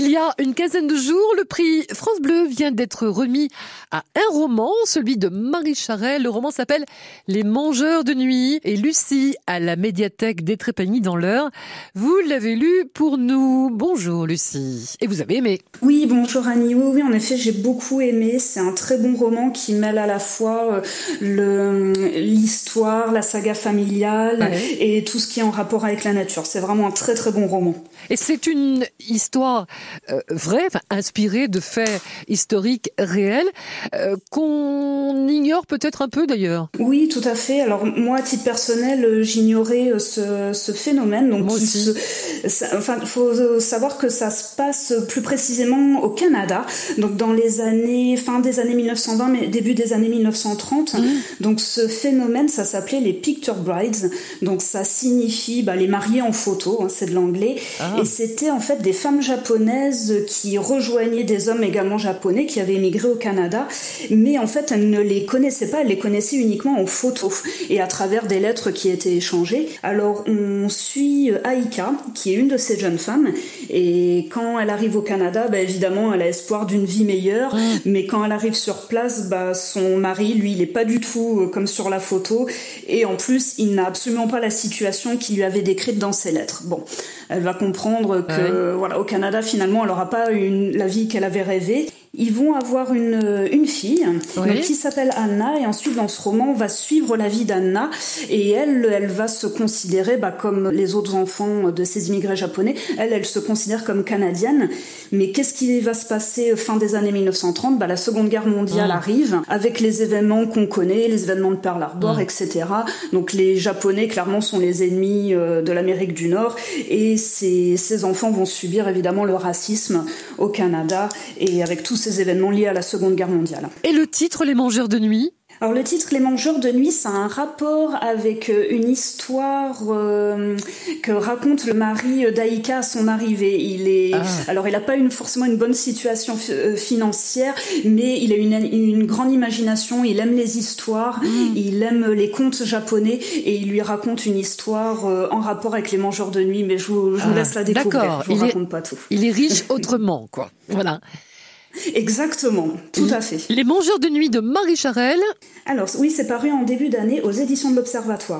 Il y a une quinzaine de jours, le prix France Bleu vient d'être remis à un roman, celui de Marie Charel. Le roman s'appelle Les Mangeurs de Nuit et Lucie à la médiathèque des Trépagny dans l'heure. Vous l'avez lu pour nous. Bonjour Lucie. Et vous avez aimé Oui, bonjour Annie. Oui, oui, en effet, j'ai beaucoup aimé. C'est un très bon roman qui mêle à la fois euh, l'histoire, la saga familiale et tout ce qui est en rapport avec la nature. C'est vraiment un très très bon roman. Et c'est une histoire euh, vraie, enfin, inspirée de faits historiques réels, euh, qu'on ignore peut-être un peu d'ailleurs. Oui, tout à fait. Alors moi, à titre personnel, euh, j'ignorais ce, ce, phénomène. Donc, enfin, faut savoir que ça se passe plus précisément au Canada, donc dans les années fin des années 1920, mais début des années 1930. Mmh. Donc ce phénomène, ça s'appelait les picture brides. Donc ça signifie bah, les mariés en photo, hein, c'est de l'anglais. Ah. Et c'était en fait des femmes japonaises qui rejoignaient des hommes également japonais qui avaient émigré au Canada, mais en fait elles ne les connaissaient pas, elles les connaissaient uniquement en photo et à travers des lettres qui étaient échangées. Alors on suit Aika, qui est une de ces jeunes femmes, et quand elle arrive au Canada, bah, évidemment elle a espoir d'une vie meilleure, mais quand elle arrive sur place, bah, son mari, lui, il est pas du tout euh, comme sur la photo, et en plus il n'a absolument pas la situation qu'il lui avait décrite dans ses lettres. Bon, elle va comprendre comprendre que voilà au Canada finalement elle n'aura pas une, la vie qu'elle avait rêvée ils vont avoir une, une fille qui s'appelle Anna et ensuite dans ce roman on va suivre la vie d'Anna et elle elle va se considérer bah, comme les autres enfants de ces immigrés japonais. Elle elle se considère comme canadienne. Mais qu'est-ce qui va se passer fin des années 1930 bah, la seconde guerre mondiale ah. arrive avec les événements qu'on connaît les événements de Pearl Harbor ah. etc donc les japonais clairement sont les ennemis euh, de l'Amérique du Nord et ces, ces enfants vont subir évidemment le racisme au Canada et avec tous ces événements liés à la Seconde Guerre mondiale. Et le titre Les Mangeurs de Nuit? Alors le titre Les Mangeurs de Nuit, ça a un rapport avec euh, une histoire euh, que raconte le mari d'Aïka à son arrivée. Il est, ah. alors il n'a pas une, forcément une bonne situation euh, financière, mais il a une, une, grande imagination. Il aime les histoires, mm. il aime les contes japonais et il lui raconte une histoire en rapport avec les Mangeurs de Nuit. Mais je vous, je vous ah, laisse la découvrir. Je vous raconte pas tout. Il est riche autrement, quoi. Voilà. Exactement, tout à fait. Les Mangeurs de nuit de Marie Charelle. Alors oui, c'est paru en début d'année aux éditions de l'Observatoire.